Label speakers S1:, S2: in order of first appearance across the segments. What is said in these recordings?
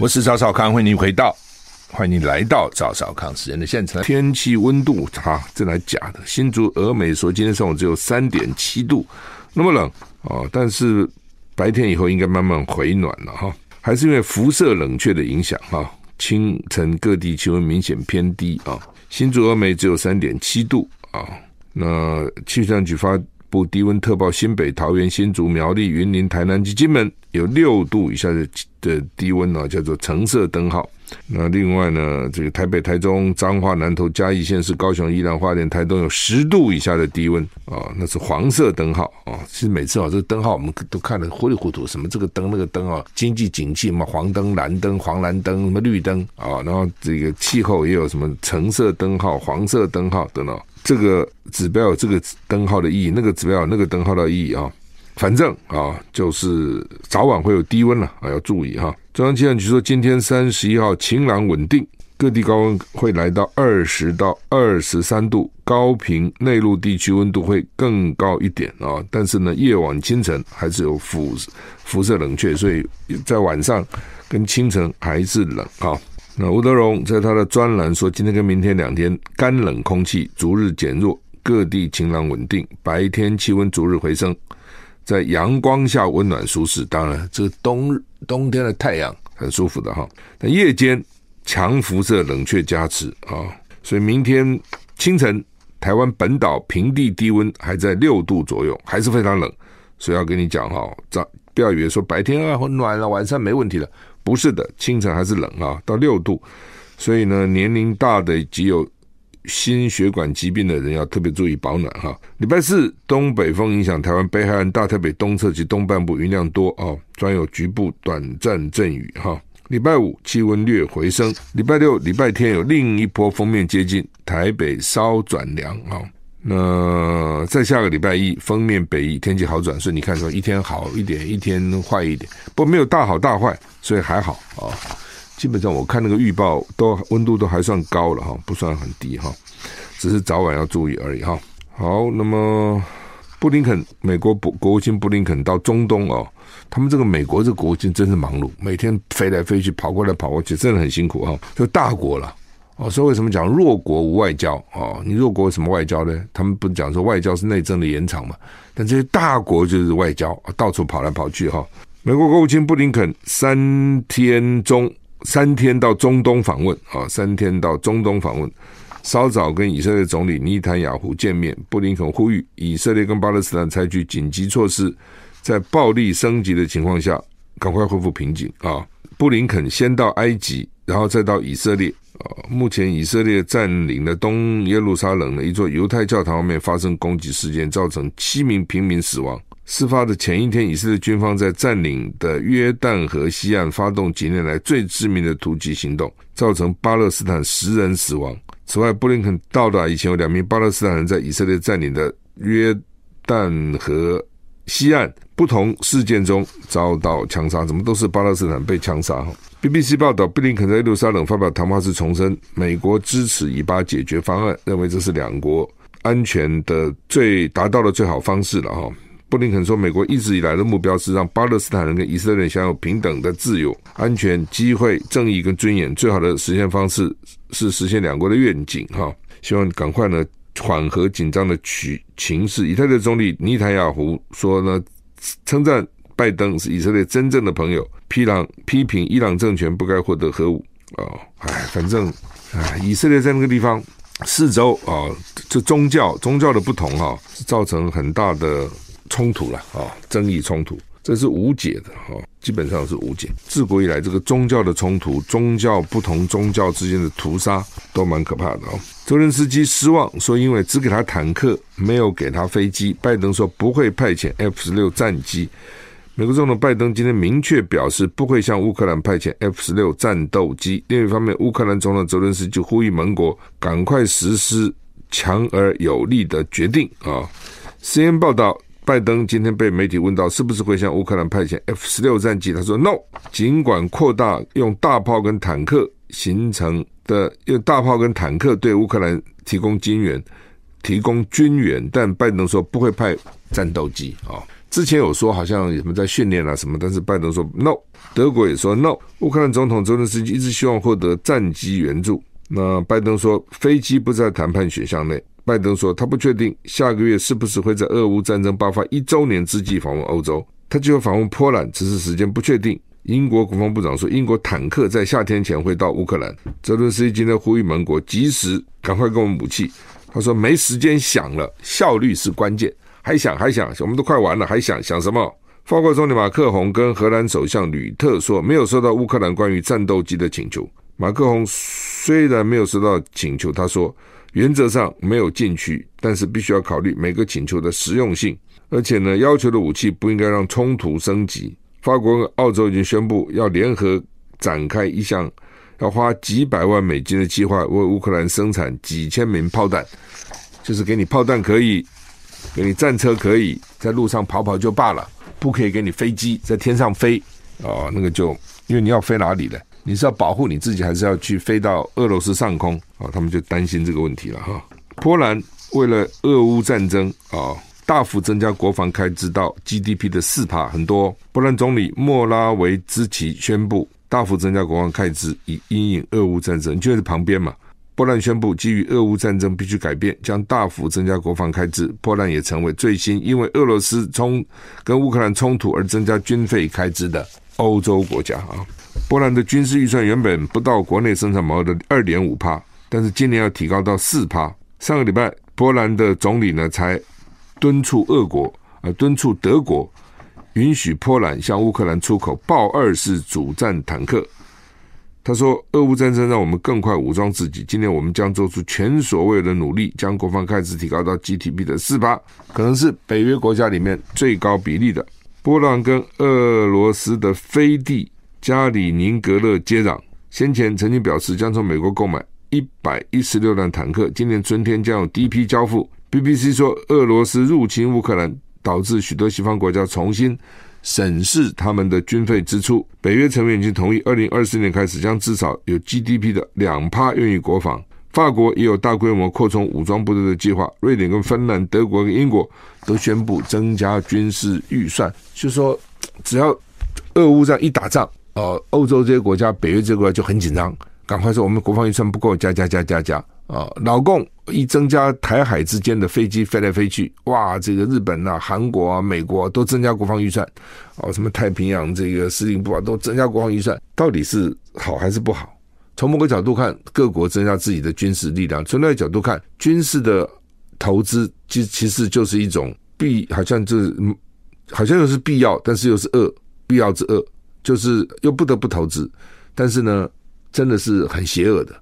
S1: 我是赵少康，欢迎您回到，欢迎您来到赵少康时间的现场。天气温度，哈，这来假的。新竹峨眉说，今天上午只有三点七度，那么冷、哦！但是白天以后应该慢慢回暖了哈，还是因为辐射冷却的影响哈。清晨各地气温明显偏低啊，新竹峨眉只有三点七度啊。那气象局发部低温特报，新北、桃园、新竹、苗栗、云林、台南及金门有六度以下的的低温呢，叫做橙色灯号。那另外呢，这个台北、台中、彰化、南投、嘉义县市、高雄、宜兰花莲、台东有十度以下的低温啊，那是黄色灯号啊。其实每次啊，这个灯号我们都看得糊里糊涂，什么这个灯那个灯啊，经济景气嘛，黄灯、蓝灯、黄蓝灯、什么绿灯啊，然后这个气候也有什么橙色灯号、黄色灯号等等。这个指标有这个灯号的意义，那个指标有那个灯号的意义啊。反正啊，就是早晚会有低温了啊，要注意哈。中央气象局说，今天三十一号晴朗稳定，各地高温会来到二十到二十三度，高频内陆地区温度会更高一点啊。但是呢，夜晚清晨还是有辐辐射冷却，所以在晚上跟清晨还是冷啊。那吴德荣在他的专栏说，今天跟明天两天干冷空气逐日减弱，各地晴朗稳定，白天气温逐日回升。在阳光下温暖舒适，当然这个冬日冬天的太阳很舒服的哈。但夜间强辐射冷却加持啊，所以明天清晨台湾本岛平地低温还在六度左右，还是非常冷。所以要跟你讲哈，早不要以为说白天啊很暖了，晚上没问题了，不是的，清晨还是冷啊，到六度。所以呢，年龄大的及有。心血管疾病的人要特别注意保暖哈。礼拜四东北风影响台湾北海岸、大台北东侧及东半部云量多啊，专有局部短暂阵雨哈。礼拜五气温略回升，礼拜六、礼拜天有另一波锋面接近，台北稍转凉啊。那在下个礼拜一封面北移，天气好转，所以你看说一天好一点，一天坏一点，不过没有大好大坏，所以还好啊。基本上我看那个预报都温度都还算高了哈，不算很低哈，只是早晚要注意而已哈。好，那么布林肯美国国国务卿布林肯到中东哦，他们这个美国这国务卿真是忙碌，每天飞来飞去，跑过来跑过去，真的很辛苦哈。就大国了哦，所以为什么讲弱国无外交哦？你弱国什么外交呢？他们不是讲说外交是内政的延长嘛？但这些大国就是外交，到处跑来跑去哈。美国国务卿布林肯三天中。三天到中东访问啊，三天到中东访问，稍早跟以色列总理尼坦雅胡见面。布林肯呼吁以色列跟巴勒斯坦采取紧急措施，在暴力升级的情况下，赶快恢复平静啊。布林肯先到埃及，然后再到以色列啊。目前以色列占领的东耶路撒冷的一座犹太教堂外面发生攻击事件，造成七名平民死亡。事发的前一天，以色列军方在占领的约旦河西岸发动几年来最致命的突击行动，造成巴勒斯坦十人死亡。此外，布林肯到达以前，有两名巴勒斯坦人在以色列占领的约旦河西岸不同事件中遭到枪杀。怎么都是巴勒斯坦被枪杀？，BBC 报道，布林肯在耶路撒冷发表谈话时重申，美国支持以巴解决方案，认为这是两国安全的最达到的最好方式了。哈。布林肯说：“美国一直以来的目标是让巴勒斯坦人跟以色列人享有平等的自由、安全、机会、正义跟尊严。最好的实现方式是实现两国的愿景。哈，希望赶快呢缓和紧张的局情势。以色列总理尼坦雅胡说呢，称赞拜登是以色列真正的朋友，批朗批评伊朗政权不该获得核武。哦，哎，反正哎，以色列在那个地方四周啊，这宗教宗教的不同哈，是造成很大的。”冲突了啊，争议冲突，这是无解的哈，基本上是无解。自古以来，这个宗教的冲突，宗教不同宗教之间的屠杀，都蛮可怕的哦。泽连斯基失望说，因为只给他坦克，没有给他飞机。拜登说不会派遣 F 十六战机，美国总统拜登今天明确表示，不会向乌克兰派遣 F 十六战斗机。另一方面，乌克兰总统泽伦斯基呼吁盟国赶快实施强而有力的决定啊。CNN 报道，拜登今天被媒体问到是不是会向乌克兰派遣 F 十六战机，他说 “No”。尽管扩大用大炮跟坦克形成的用大炮跟坦克对乌克兰提供军援，提供军援，但拜登说不会派战斗机啊。之前有说好像什么在训练啊什么，但是拜登说 no，德国也说 no。乌克兰总统泽连斯基一直希望获得战机援助，那拜登说飞机不在谈判选项内。拜登说他不确定下个月是不是会在俄乌战争爆发一周年之际访问欧洲，他就要访问波兰，只是时间不确定。英国国防部长说英国坦克在夏天前会到乌克兰。泽伦斯基今天呼吁盟国及时赶快给我们武器，他说没时间想了，效率是关键。还想还想，我们都快完了，还想想什么？法国总理马克宏跟荷兰首相吕特说，没有收到乌克兰关于战斗机的请求。马克宏虽然没有收到请求，他说原则上没有禁区，但是必须要考虑每个请求的实用性，而且呢，要求的武器不应该让冲突升级。法国和澳洲已经宣布要联合展开一项要花几百万美金的计划，为乌克兰生产几千枚炮弹，就是给你炮弹可以。给你战车可以在路上跑跑就罢了，不可以给你飞机在天上飞哦。那个就因为你要飞哪里的？你是要保护你自己，还是要去飞到俄罗斯上空啊？他们就担心这个问题了哈。波兰为了俄乌战争啊，大幅增加国防开支到 GDP 的四趴，很多。波兰总理莫拉维兹奇宣布大幅增加国防开支，以因应俄乌战争。你就在旁边嘛。波兰宣布，基于俄乌战争必须改变，将大幅增加国防开支。波兰也成为最新因为俄罗斯冲跟乌克兰冲突而增加军费开支的欧洲国家啊。波兰的军事预算原本不到国内生产毛的二点五趴，但是今年要提高到四趴。上个礼拜，波兰的总理呢才敦促俄国，呃，敦促德国允许波兰向乌克兰出口豹二式主战坦克。他说：“俄乌战争让我们更快武装自己。今年我们将做出前所未有的努力，将国防开支提高到 GDP 的四趴，可能是北约国家里面最高比例的。”波兰跟俄罗斯的飞地加里宁格勒接壤，先前曾经表示将从美国购买一百一十六辆坦克，今年春天将有第一批交付。BBC 说，俄罗斯入侵乌克兰，导致许多西方国家重新。审视他们的军费支出，北约成员已经同意，二零二四年开始将至少有 GDP 的两趴用于国防。法国也有大规模扩充武装部队的计划。瑞典跟芬兰、德国跟英国都宣布增加军事预算。就说只要俄乌这样一打仗，呃，欧洲这些国家、北约这些国家就很紧张，赶快说我们国防预算不够，加加加加加。啊，老共一增加台海之间的飞机飞来飞去，哇，这个日本啊、韩国啊、美国啊都增加国防预算，哦，什么太平洋这个司令部啊都增加国防预算，到底是好还是不好？从某个角度看，各国增加自己的军事力量；从另一个角度看，军事的投资其其实就是一种必，好像就是好像又是必要，但是又是恶，必要之恶，就是又不得不投资，但是呢，真的是很邪恶的。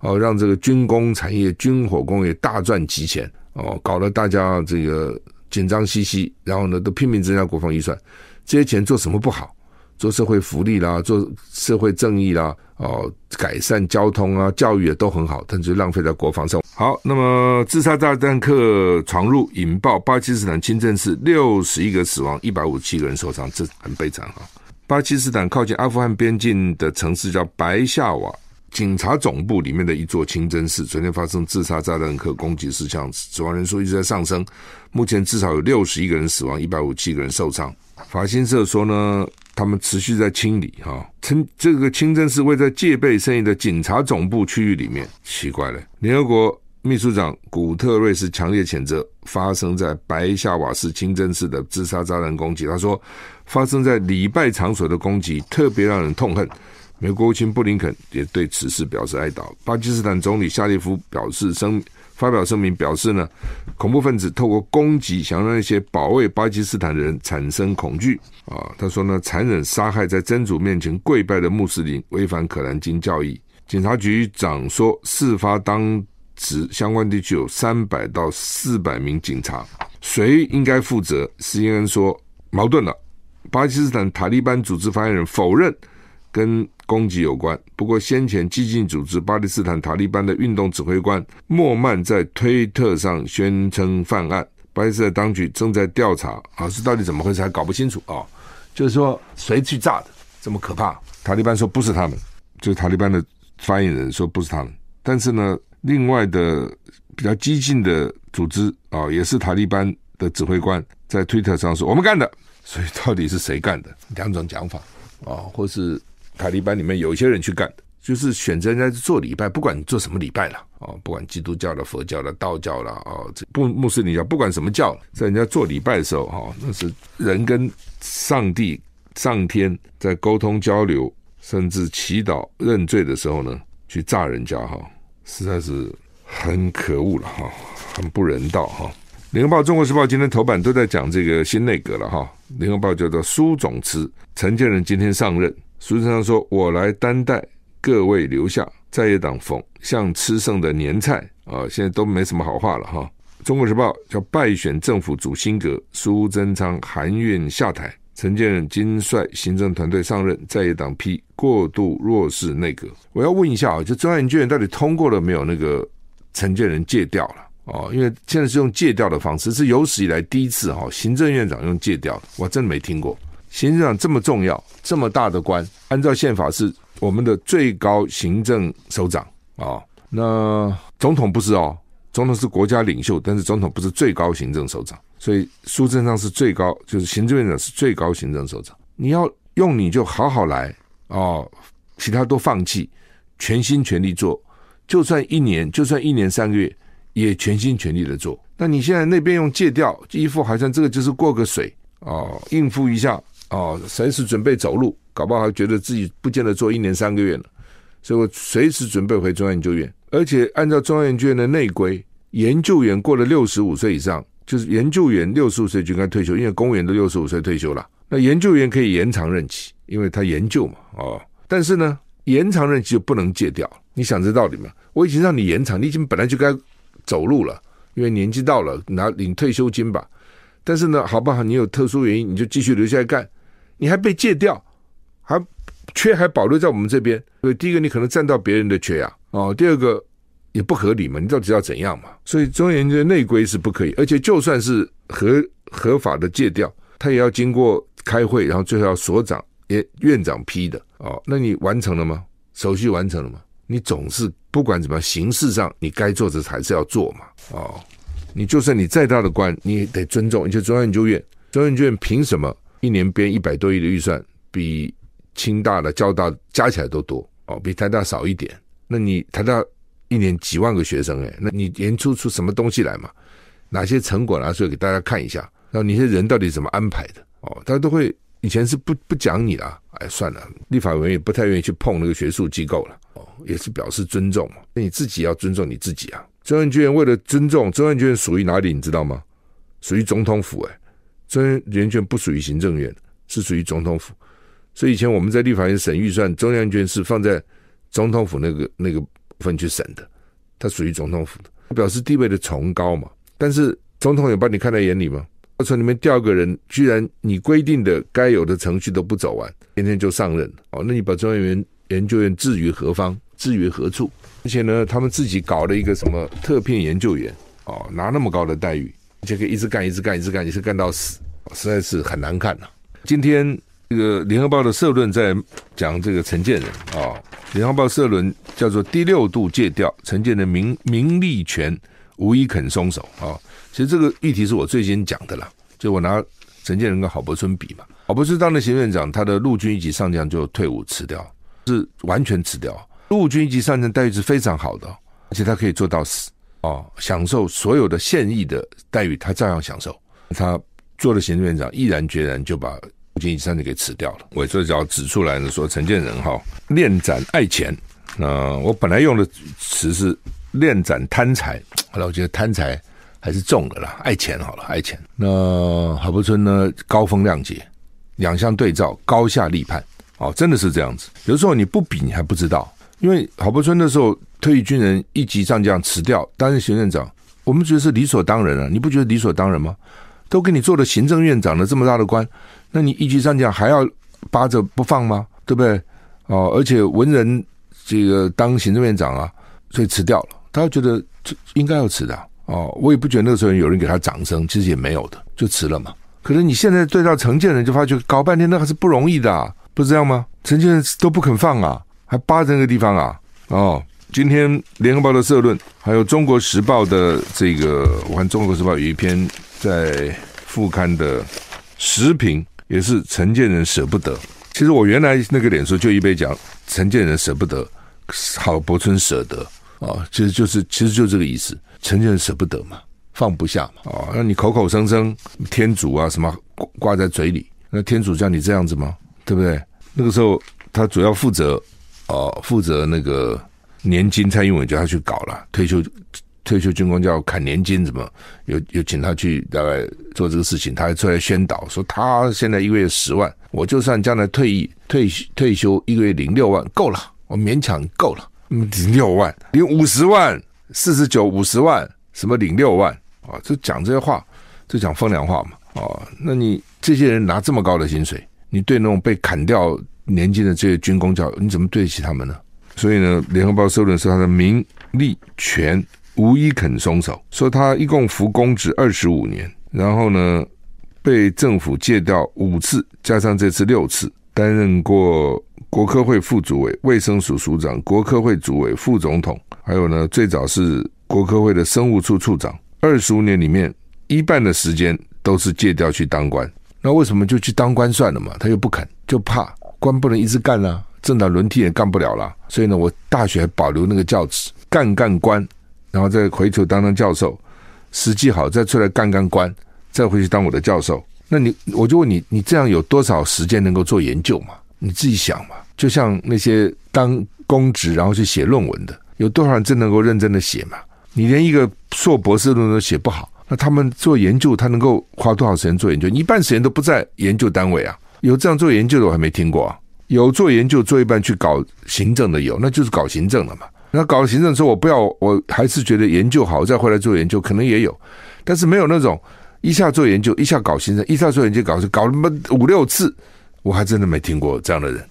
S1: 哦，让这个军工产业、军火工业大赚急钱哦，搞得大家这个紧张兮兮，然后呢，都拼命增加国防预算。这些钱做什么不好？做社会福利啦，做社会正义啦，哦，改善交通啊、教育也都很好，但是浪费在国防上。好，那么自杀炸弹客闯入引爆巴基斯坦清真寺，六十一个死亡，一百五十七个人受伤，这很悲惨哈。巴基斯坦靠近阿富汗边境的城市叫白夏瓦。警察总部里面的一座清真寺，昨天发生自杀炸弹客攻击事项，死亡人数一直在上升，目前至少有六十一个人死亡，一百五七个人受伤。法新社说呢，他们持续在清理哈，称这个清真寺位在戒备森严的警察总部区域里面，奇怪了。联合国秘书长古特瑞斯强烈谴责发生在白夏瓦市清真寺的自杀炸弹攻击，他说，发生在礼拜场所的攻击特别让人痛恨。美国国务卿布林肯也对此事表示哀悼。巴基斯坦总理夏利夫表示声发表声明表示呢，恐怖分子透过攻击，想让那些保卫巴基斯坦的人产生恐惧啊。他说呢，残忍杀害在真主面前跪拜的穆斯林，违反可兰经教义。警察局长说，事发当指相关地区有三百到四百名警察，谁应该负责？施恩说矛盾了。巴基斯坦塔利班组织发言人否认跟攻击有关。不过，先前激进组织巴基斯坦塔利班的运动指挥官莫曼在推特上宣称犯案，巴基斯坦当局正在调查，啊，是到底怎么回事还搞不清楚啊。就是说，谁去炸的这么可怕？塔利班说不是他们，就是塔利班的发言人说不是他们。但是呢，另外的比较激进的组织啊，也是塔利班的指挥官在推特上说我们干的。所以到底是谁干的？两种讲法啊，或是塔利班里面有一些人去干的，就是选择人家做礼拜，不管你做什么礼拜了啊，不管基督教的、佛教的、道教的啊，这不穆斯林教，不管什么教，在人家做礼拜的时候哈，那是人跟上帝、上天在沟通交流，甚至祈祷认罪的时候呢，去炸人家哈，实在是很可恶了哈，很不人道哈。联合报、中国时报今天头版都在讲这个新内阁了哈。联合报叫做苏总辞，陈建仁今天上任，苏贞昌说：“我来担待，各位留下。”在野党讽像吃剩的年菜啊，现在都没什么好话了哈。中国时报叫败选政府主新阁，苏贞昌含怨下台，陈建仁今率行政团队上任，在野党批过度弱势内阁。我要问一下啊，就中央研究院到底通过了没有？那个陈建仁借调了？哦，因为现在是用借调的方式，是有史以来第一次哈，行政院长用借调，我真的没听过。行政长这么重要，这么大的官，按照宪法是我们的最高行政首长啊。那总统不是哦，总统是国家领袖，但是总统不是最高行政首长，所以苏贞昌是最高，就是行政院长是最高行政首长。你要用你就好好来哦，其他都放弃，全心全力做，就算一年，就算一年三个月。也全心全力的做。那你现在那边用借调，一副好像这个就是过个水哦，应付一下哦，随时准备走路，搞不好还觉得自己不见得做一年三个月了，所以我随时准备回中央研究院。而且按照中央研究院的内规，研究员过了六十五岁以上，就是研究员六十五岁就应该退休，因为公务员都六十五岁退休了。那研究员可以延长任期，因为他研究嘛，哦，但是呢，延长任期就不能戒掉。你想这道理吗？我已经让你延长，你已经本来就该。走路了，因为年纪到了，拿领退休金吧。但是呢，好不好？你有特殊原因，你就继续留下来干。你还被戒掉，还缺还保留在我们这边。所以第一个，你可能占到别人的缺呀。哦，第二个也不合理嘛。你到底要怎样嘛？所以中央研究院内规是不可以，而且就算是合合法的借调，他也要经过开会，然后最后要所长也院长批的。哦，那你完成了吗？手续完成了吗？你总是不管怎么样，形式上你该做的还是要做嘛。哦，你就算你再大的官，你也得尊重。而且中央研究院，中央研究院凭什么一年编一百多亿的预算，比清大的、交大加起来都多？哦，比台大少一点。那你台大一年几万个学生，诶，那你研出出什么东西来嘛？哪些成果拿出来给大家看一下？然后你这人到底怎么安排的？哦，大家都会以前是不不讲你的，哎，算了，立法委员也不太愿意去碰那个学术机构了。哦也是表示尊重嘛，那你自己要尊重你自己啊。中央军为了尊重中央军属于哪里，你知道吗？属于总统府哎、中央研究院不属于行政院，是属于总统府。所以以前我们在立法院审预算，中央军是放在总统府那个那个部分去审的，它属于总统府的，表示地位的崇高嘛。但是总统有把你看在眼里吗？要从里面调个人，居然你规定的该有的程序都不走完，今天就上任哦，那你把中央研研究院置于何方？置于何处？而且呢，他们自己搞了一个什么特聘研究员哦，拿那么高的待遇，而且可以一直干、一直干、一直干，一直干到死，实在是很难看呐、今天这个联合报的社论在讲这个陈建仁啊，联合报社论叫做第六度借调，陈建仁名名利权无一肯松手啊。其实这个议题是我最先讲的啦，就我拿陈建仁跟郝柏村比嘛，郝柏村当了行政院长，他的陆军一级上将就退伍辞掉，是完全辞掉。陆军一级上将待遇是非常好的，而且他可以做到死哦，享受所有的现役的待遇，他照样享受。他做了行政院长，毅然决然就把陆军一级上将给辞掉了。我这就要指出来呢，说陈建仁哈恋栈爱钱，那我本来用的词是恋栈贪财，后来我觉得贪财还是重的啦，爱钱好了，爱钱。那郝柏村呢，高风亮节，两相对照，高下立判，哦，真的是这样子。有时候你不比，你还不知道。因为郝柏村那时候退役军人一级上将辞掉担任行政院长，我们觉得是理所当然啊，你不觉得理所当然吗？都给你做了行政院长的这么大的官，那你一级上将还要扒着不放吗？对不对？哦，而且文人这个当行政院长啊，所以辞掉了。他觉得这应该要辞的哦，我也不觉得那个时候有人给他掌声，其实也没有的，就辞了嘛。可是你现在对照陈建仁，就发觉搞半天那还是不容易的，啊，不是这样吗？陈建仁都不肯放啊，还扒着那个地方啊。哦，今天联合报的社论，还有中国时报的这个，我看中国时报有一篇在副刊的时评，也是陈建仁舍不得。其实我原来那个脸书就一杯讲陈建仁舍不得，郝柏村舍得啊，其实就是其实就这个意思，陈建仁舍不得嘛。放不下嘛？哦，那你口口声声天主啊什么挂在嘴里，那天主叫你这样子吗？对不对？那个时候他主要负责哦，负责那个年金，蔡英文叫他去搞了，退休退休军工叫砍年金，怎么有有请他去大概做这个事情？他还出来宣导说，他现在一个月十万，我就算将来退役退退休一个月领六万够了，我勉强够了，领六万领五十万四十九五十万什么领六万？啊，就讲这些话，就讲风凉话嘛。哦，那你这些人拿这么高的薪水，你对那种被砍掉年金的这些军工教，你怎么对得起他们呢？所以呢，联合报社论是他的名利权无一肯松手，说他一共服公职二十五年，然后呢被政府借调五次，加上这次六次，担任过国科会副主委、卫生署署长、国科会主委、副总统，还有呢最早是国科会的生物处处长。二十五年里面，一半的时间都是借调去当官。那为什么就去当官算了嘛？他又不肯，就怕官不能一直干了，政党轮替也干不了了。所以呢，我大学保留那个教职，干干官，然后再回头当当教授，时机好再出来干干官，再回去当我的教授。那你我就问你，你这样有多少时间能够做研究嘛？你自己想嘛。就像那些当公职然后去写论文的，有多少人真能够认真的写嘛？你连一个硕博士论文都写不好，那他们做研究，他能够花多少时间做研究？一半时间都不在研究单位啊！有这样做研究的我还没听过啊！有做研究做一半去搞行政的有，那就是搞行政的嘛。那搞行政之后，我不要，我还是觉得研究好，再回来做研究，可能也有，但是没有那种一下做研究，一下搞行政，一下做研究搞搞那么五六次，我还真的没听过这样的人。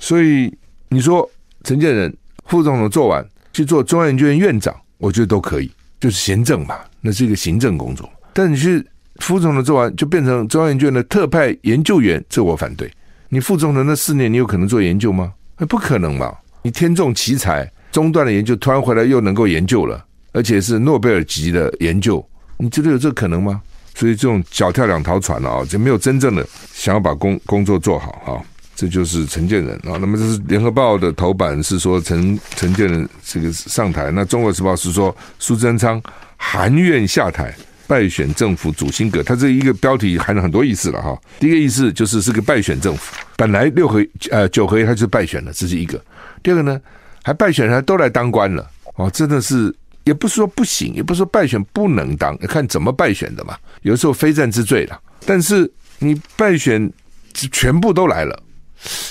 S1: 所以你说陈建仁副总统做完去做中央研究院院长。我觉得都可以，就是行政嘛，那是一个行政工作。但你去副总统做完，就变成中央研究院的特派研究员，这我反对。你副总统那四年，你有可能做研究吗？那不可能嘛！你天纵奇才，中断了研究，突然回来又能够研究了，而且是诺贝尔级的研究，你觉得有这可能吗？所以这种脚跳两条船了啊，就没有真正的想要把工工作做好哈。这就是陈建仁啊，那么这是联合报的头版是说陈陈建仁这个上台，那中国时报是说苏贞昌含怨下台败选政府主心阁，他这一个标题含了很多意思了哈。第一个意思就是是个败选政府，本来六合呃九合一他就败选了，这是一个。第二个呢，还败选还都来当官了哦，真的是也不是说不行，也不是说败选不能当，看怎么败选的嘛。有时候非战之罪了，但是你败选全部都来了。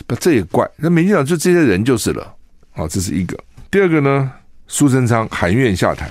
S1: 不，这也怪。那民进党就这些人就是了。好，这是一个。第二个呢，苏贞昌含冤下台，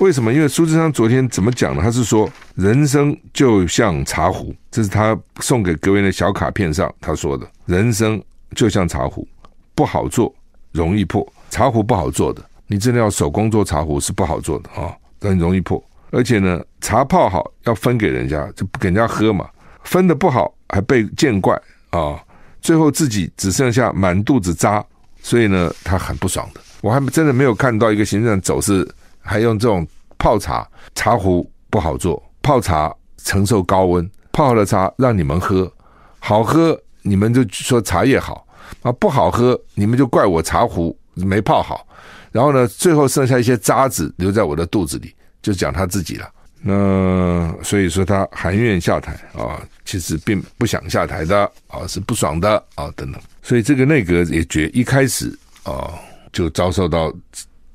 S1: 为什么？因为苏贞昌昨天怎么讲呢？他是说，人生就像茶壶，这是他送给阁员的小卡片上他说的。人生就像茶壶，不好做，容易破。茶壶不好做的，你真的要手工做茶壶是不好做的啊，很容易破。而且呢，茶泡好要分给人家，就不给人家喝嘛。分的不好还被见怪啊。最后自己只剩下满肚子渣，所以呢，他很不爽的。我还真的没有看到一个行政走势还用这种泡茶，茶壶不好做，泡茶承受高温，泡好的茶让你们喝，好喝你们就说茶叶好啊，不好喝你们就怪我茶壶没泡好，然后呢，最后剩下一些渣子留在我的肚子里，就讲他自己了。那所以说他含愿下台啊，其实并不想下台的啊，是不爽的啊等等。所以这个内阁也觉一开始啊就遭受到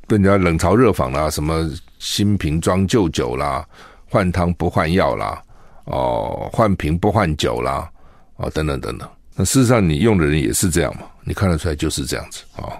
S1: 被人家冷嘲热讽啦，什么新瓶装旧酒啦，换汤不换药啦，哦换瓶不换酒啦，啊等等等等。那事实上你用的人也是这样嘛，你看得出来就是这样子啊。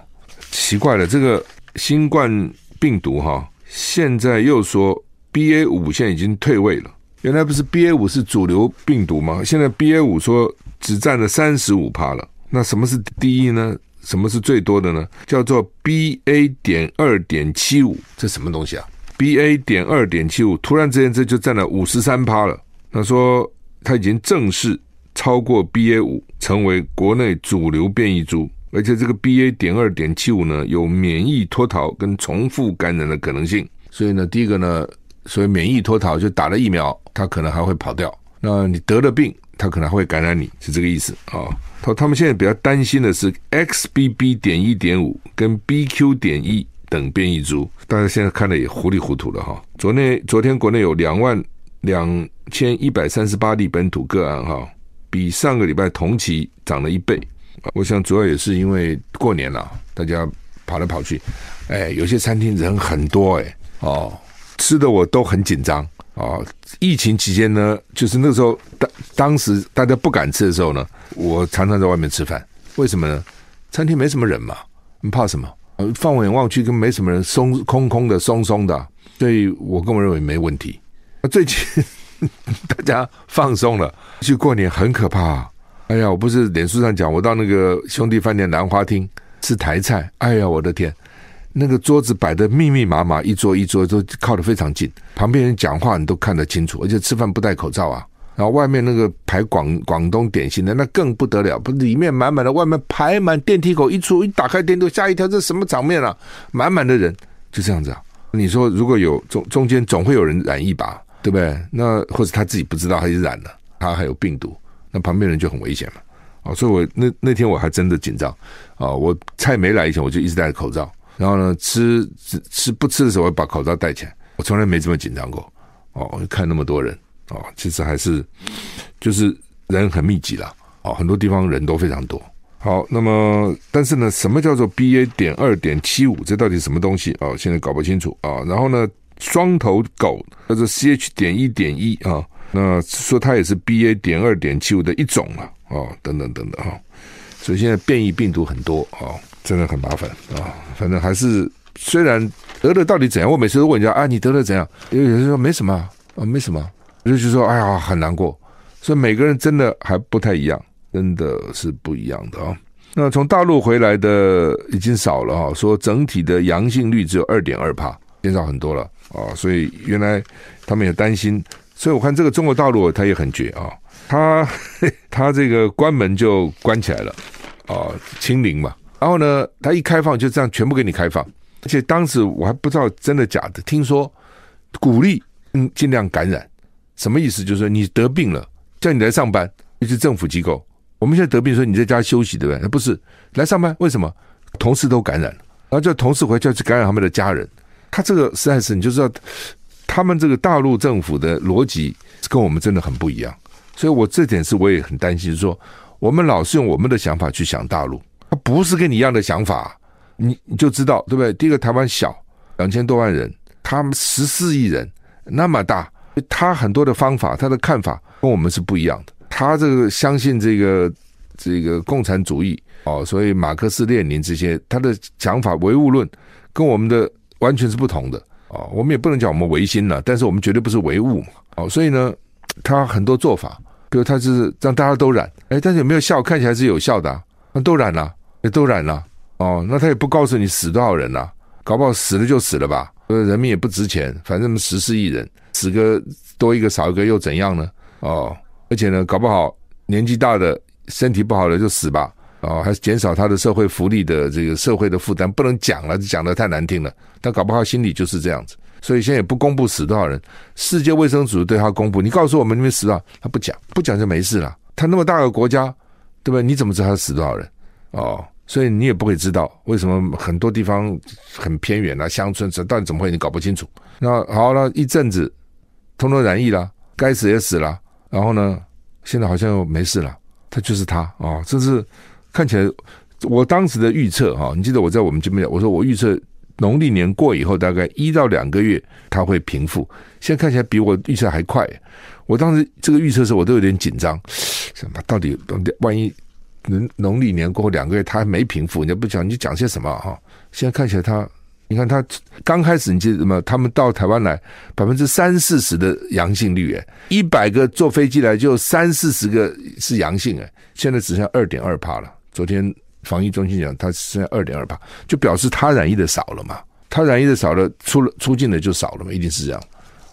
S1: 奇怪了，这个新冠病毒哈，现在又说。B A 五现在已经退位了，原来不是 B A 五是主流病毒吗？现在 B A 五说只占了三十五趴了。那什么是第一呢？什么是最多的呢？叫做 BA 点二点七五，这什么东西啊？BA 点二点七五，突然之间这就占了五十三趴了。他说他已经正式超过 BA 五，成为国内主流变异株，而且这个 BA 点二点七五呢，有免疫脱逃跟重复感染的可能性。所以呢，第一个呢，所谓免疫脱逃，就打了疫苗，它可能还会跑掉。那你得了病，它可能还会感染你，是这个意思啊。他他们现在比较担心的是 XBB 点一点五跟 BQ 点一等变异株，大家现在看的也糊里糊涂了哈。昨天昨天国内有两万两千一百三十八例本土个案哈，比上个礼拜同期涨了一倍。我想主要也是因为过年了，大家跑来跑去，哎，有些餐厅人很多哎，哦，吃的我都很紧张。啊，疫情期间呢，就是那时候当当时大家不敢吃的时候呢，我常常在外面吃饭。为什么呢？餐厅没什么人嘛，你怕什么？放眼望去，跟没什么人，松空空的，松松的。所以我个人认为没问题。最近 大家放松了，去过年很可怕。哎呀，我不是脸书上讲，我到那个兄弟饭店兰花厅吃台菜，哎呀，我的天！那个桌子摆得密密麻麻，一桌一桌都靠得非常近，旁边人讲话你都看得清楚，而且吃饭不戴口罩啊。然后外面那个排广广东点心的那更不得了，不里面满满的，外面排满电梯口一出一打开电梯，吓一跳，这什么场面啊？满满的人就这样子啊。你说如果有中中间总会有人染疫吧，对不对？那或者他自己不知道他就染了，他还有病毒，那旁边人就很危险嘛。啊，所以我那那天我还真的紧张啊。我菜没来以前我就一直戴着口罩。然后呢，吃吃不吃的时候，我把口罩戴起来。我从来没这么紧张过。哦，看那么多人，哦，其实还是就是人很密集了。哦，很多地方人都非常多。好，那么但是呢，什么叫做 BA 点二点七五？这到底什么东西？哦，现在搞不清楚啊。然后呢，双头狗叫做 CH 点一点一啊，那说它也是 BA 点二点七五的一种了。哦，等等等等哈。所以现在变异病毒很多啊。真的很麻烦啊！反正还是，虽然得了到底怎样，我每次都问人家啊，你得了怎样？有人说没什么啊，没什么，就就说哎呀，很难过。所以每个人真的还不太一样，真的是不一样的啊。那从大陆回来的已经少了哈，说整体的阳性率只有二点二帕，减少很多了啊。所以原来他们也担心，所以我看这个中国大陆他也很绝啊，他 他这个关门就关起来了啊，清零嘛。然后呢，他一开放就这样全部给你开放，而且当时我还不知道真的假的，听说鼓励嗯尽量感染，什么意思？就是说你得病了，叫你来上班，尤其政府机构，我们现在得病说你在家休息对不对？那不是来上班，为什么？同事都感染了，然后叫同事回家去感染他们的家人，他这个实在是你就知道，他们这个大陆政府的逻辑跟我们真的很不一样，所以我这点是我也很担心，说我们老是用我们的想法去想大陆。他不是跟你一样的想法，你你就知道对不对？第一个，台湾小，两千多万人，他们十四亿人那么大，他很多的方法，他的看法跟我们是不一样的。他这个相信这个这个共产主义哦，所以马克思列宁这些他的想法唯物论跟我们的完全是不同的哦。我们也不能讲我们唯心了，但是我们绝对不是唯物嘛。哦，所以呢，他很多做法，比如他是让大家都染，哎，但是有没有效？看起来是有效的啊，那都染了。也都染了哦，那他也不告诉你死多少人了，搞不好死了就死了吧？呃，人命也不值钱，反正十四亿人，死个多一个少一个又怎样呢？哦，而且呢，搞不好年纪大的身体不好的就死吧？哦，还是减少他的社会福利的这个社会的负担，不能讲了，讲得太难听了。但搞不好心里就是这样子，所以现在也不公布死多少人。世界卫生组织对他公布，你告诉我们你们死了，他不讲，不讲就没事了。他那么大个国家，对不对？你怎么知道他死多少人？哦。所以你也不会知道为什么很多地方很偏远啊，乡村这到底怎么会？你搞不清楚。那好了，一阵子，通通染疫了，该死也死了。然后呢，现在好像又没事了。他就是他、哦，这是看起来我当时的预测哈。你记得我在我们这边讲，我说我预测农历年过以后大概一到两个月它会平复。现在看起来比我预测还快。我当时这个预测的时候，我都有点紧张，什么到底万一？农农历年过后两个月，他还没平复，你就不讲，你讲些什么哈？现在看起来他你看他刚开始，你记得什么？他们到台湾来，百分之三四十的阳性率，哎，一百个坐飞机来就三四十个是阳性，哎，现在只剩二点二帕了。昨天防疫中心讲，他剩下二点二趴，就表示他染疫的少了嘛？他染疫的少了，出了出境的就少了嘛？一定是这样。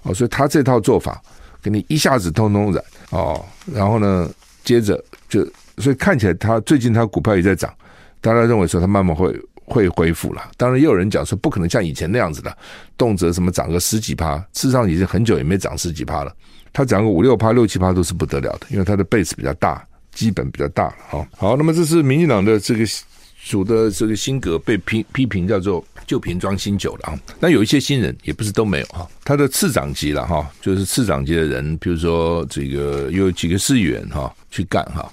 S1: 哦，所以他这套做法，给你一下子通通染哦，然后呢，接着就，所以看起来他最近他股票也在涨，大家认为说他慢慢会。会恢复了，当然也有人讲说不可能像以前那样子的，动辄什么涨个十几趴，事实上已经很久也没涨十几趴了。他涨个五六趴、六七趴都是不得了的，因为它的 base 比较大，基本比较大了。好，好，那么这是民进党的这个主的这个新格被批批评叫做旧瓶装新酒了啊。那有一些新人也不是都没有哈，他的次长级了哈，就是次长级的人，比如说这个有几个市议员哈去干哈。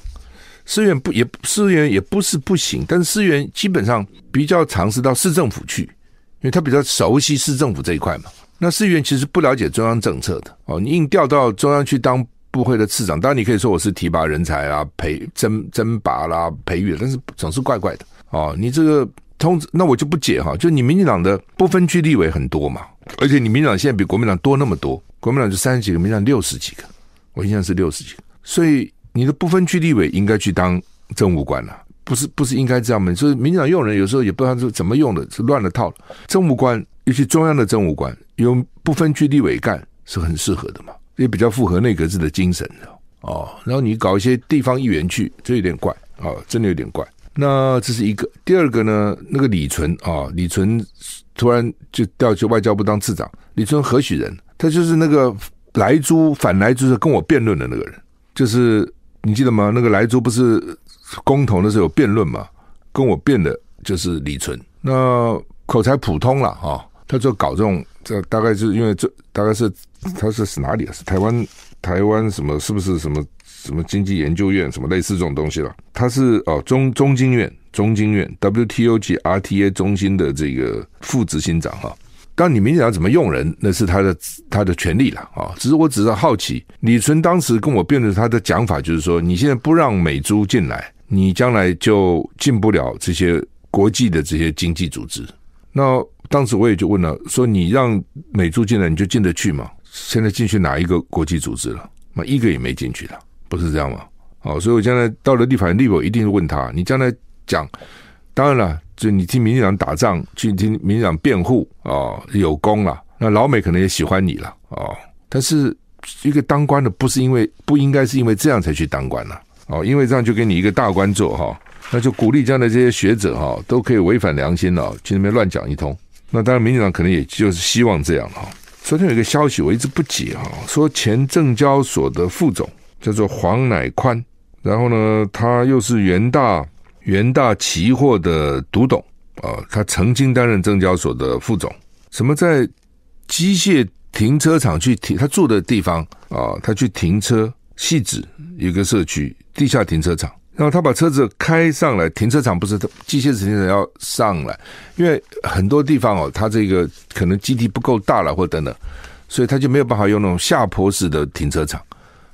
S1: 市议员不也市议员也不是不行，但是市议员基本上比较尝试到市政府去，因为他比较熟悉市政府这一块嘛。那市议员其实不了解中央政策的哦，你硬调到中央去当部会的次长，当然你可以说我是提拔人才啊、培征征拔啦、培育，但是总是怪怪的哦。你这个通知，那我就不解哈，就你民进党的不分区立委很多嘛，而且你民进党现在比国民党多那么多，国民党就三十几个，民进党六十几个，我印象是六十几个，所以。你的不分区立委应该去当政务官了，不是不是应该这样吗？所以民进党用人有时候也不知道是怎么用的，是乱了套了。政务官，尤其中央的政务官，用不分区立委干是很适合的嘛，也比较符合内阁制的精神哦。然后你搞一些地方议员去，这有点怪啊、哦，真的有点怪。那这是一个，第二个呢，那个李纯啊、李纯突然就调去外交部当次长，李纯何许人？他就是那个莱猪反莱猪是跟我辩论的那个人，就是。你记得吗？那个莱猪不是公投的时候有辩论嘛？跟我辩的就是李纯，那口才普通了哈、他就搞这种，这大概是因为这大概是他是是哪里啊？是台湾台湾什么？是不是什么什么经济研究院什么类似这种东西了？他是哦中中经院中经院 WTO 及 RTA 中心的这个副执行长哈。当你民进党怎么用人，那是他的他的权利了啊！只是我只是好奇，李纯当时跟我辩论他的讲法，就是说，你现在不让美猪进来，你将来就进不了这些国际的这些经济组织。那当时我也就问了，说你让美猪进来，你就进得去吗？现在进去哪一个国际组织了？那一个也没进去了，不是这样吗？哦，所以我将来到了立法院立委，一定是问他，你将来讲，当然了。就你听民进党打仗，去听民进党辩护哦，有功了。那老美可能也喜欢你了哦。但是一个当官的，不是因为不应该是因为这样才去当官了哦，因为这样就给你一个大官做哈，那就鼓励这样的这些学者哈，都可以违反良心了，去那边乱讲一通。那当然，民进党可能也就是希望这样哈。昨天有一个消息，我一直不解哈，说前证交所的副总叫做黄乃宽，然后呢，他又是元大。元大期货的独董啊，他曾经担任证交所的副总。什么在机械停车场去停，他住的地方啊，他去停车，细致有个社区地下停车场，然后他把车子开上来，停车场不是机械式停车场要上来，因为很多地方哦，他这个可能基地不够大了或等等，所以他就没有办法用那种下坡式的停车场，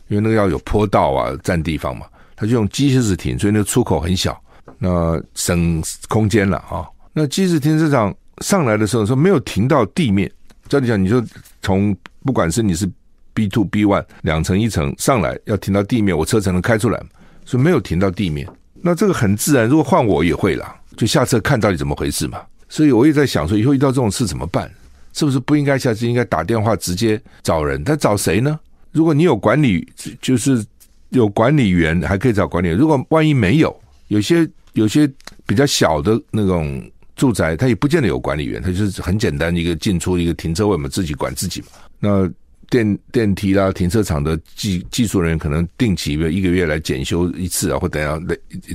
S1: 因为那个要有坡道啊，占地方嘛，他就用机械式停，所以那个出口很小。那省空间了啊！那机械式停车场上来的时候说没有停到地面，照理讲，你就从不管是你是 B two B one 两层一层上来要停到地面，我车才能开出来，所以没有停到地面。那这个很自然，如果换我也会啦，就下车看到底怎么回事嘛。所以我也在想说，以后遇到这种事怎么办？是不是不应该下次应该打电话直接找人？但找谁呢？如果你有管理，就是有管理员，还可以找管理员。如果万一没有，有些。有些比较小的那种住宅，它也不见得有管理员，它就是很简单一个进出一个停车位嘛，自己管自己嘛。那电电梯啦、停车场的技技术人员可能定期一个月来检修一次啊，或等下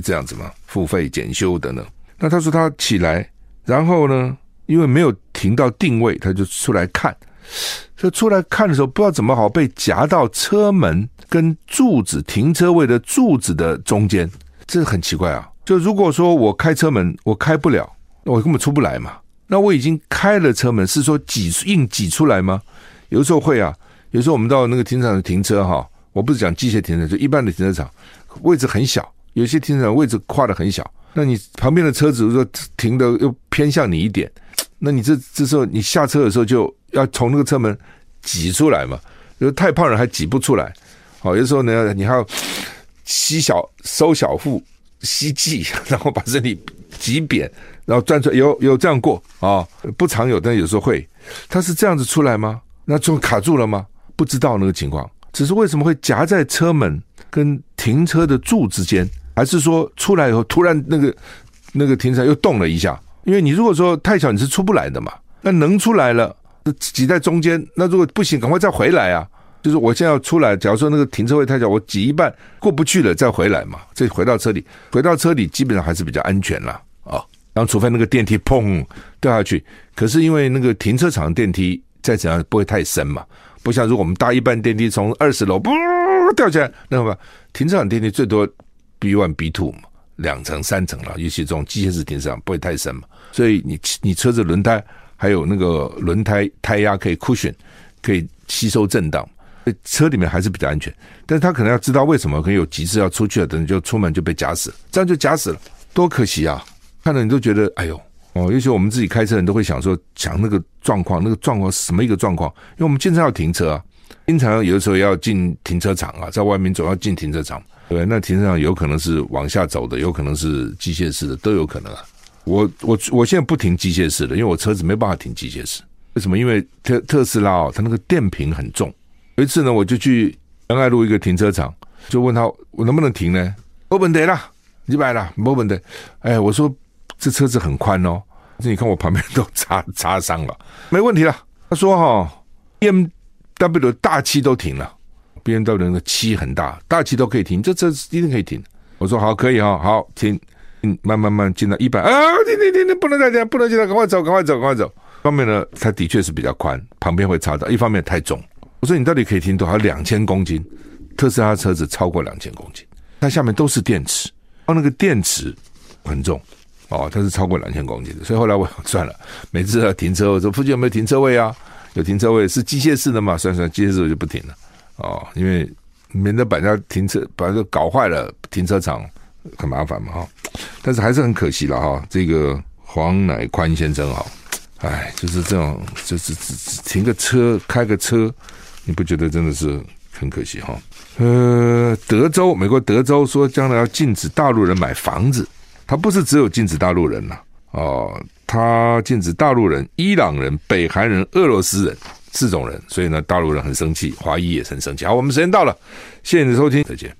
S1: 这样子嘛，付费检修等等。那他说他起来，然后呢，因为没有停到定位，他就出来看。他出来看的时候，不知道怎么好被夹到车门跟柱子停车位的柱子的中间，这很奇怪啊。就如果说我开车门，我开不了，我根本出不来嘛。那我已经开了车门，是说挤硬挤出来吗？有时候会啊，有时候我们到那个停车场停车哈，我不是讲机械停车，就一般的停车场位置很小，有些停车场位置跨得很小，那你旁边的车子如果停的又偏向你一点，那你这这时候你下车的时候就要从那个车门挤出来嘛，如果太胖人还挤不出来。好，有时候呢，你还要吸小收小腹吸气，然后把身体挤扁，然后转出来。有有这样过啊？不常有，但有时候会。他是这样子出来吗？那就卡住了吗？不知道那个情况。只是为什么会夹在车门跟停车的柱之间？还是说出来以后突然那个那个停车又动了一下？因为你如果说太小，你是出不来的嘛。那能出来了，挤在中间。那如果不行，赶快再回来啊！就是我现在要出来，假如说那个停车位太小，我挤一半过不去了，再回来嘛，再回到车里。回到车里基本上还是比较安全啦。啊。然后除非那个电梯砰掉下去，可是因为那个停车场电梯再怎样不会太深嘛。不像如果我们搭一般电梯从二十楼噗掉下来，那么停车场电梯最多 B one B two 嘛，两层三层了，尤其这种机械式停车场不会太深嘛，所以你你车子轮胎还有那个轮胎胎压可以 cushion 可以吸收震荡，车里面还是比较安全。但是他可能要知道为什么可能有急事要出去了，等就出门就被夹死了，这样就夹死了，多可惜啊！看了你都觉得哎呦。哦，尤其我们自己开车人都会想说，想那个状况，那个状况是什么一个状况？因为我们经常要停车啊，经常有的时候要进停车场啊，在外面总要进停车场，对，那停车场有可能是往下走的，有可能是机械式的，都有可能啊。我我我现在不停机械式的，因为我车子没办法停机械式。为什么？因为特特斯拉哦，它那个电瓶很重。有一次呢，我就去仁爱路一个停车场，就问他我能不能停呢？没问题啦，你买了没问题。哎，我说这车子很宽哦。你看我旁边都擦擦伤了，没问题了。他说哈，B M W 大七都停了，B M W 的七很大，大七都可以停，这车子一定可以停。我说好，可以哈，好停，嗯慢慢慢进到一百啊，停停停停，不能再停，不能进来，赶快走，赶快走，赶快走。方面呢，它的确是比较宽，旁边会擦到；一方面太重。我说你到底可以停多少？两千公斤，特斯拉车子超过两千公斤，它下面都是电池，哦，那个电池很重。哦，它是超过两千公斤的，所以后来我 算了，每次要停车，我说附近有没有停车位啊？有停车位是机械式的嘛？算算机械式我就不停了。哦，因为免得把人家停车把这搞坏了，停车场很麻烦嘛哈。但是还是很可惜了哈。这个黄乃宽先生哈，哎，就是这种，就是只只停个车开个车，你不觉得真的是很可惜哈？呃，德州，美国德州说将来要禁止大陆人买房子。他不是只有禁止大陆人呐，哦，他禁止大陆人、伊朗人、北韩人、俄罗斯人四种人，所以呢，大陆人很生气，华裔也很生气。好，我们时间到了，谢谢你的收听，再见。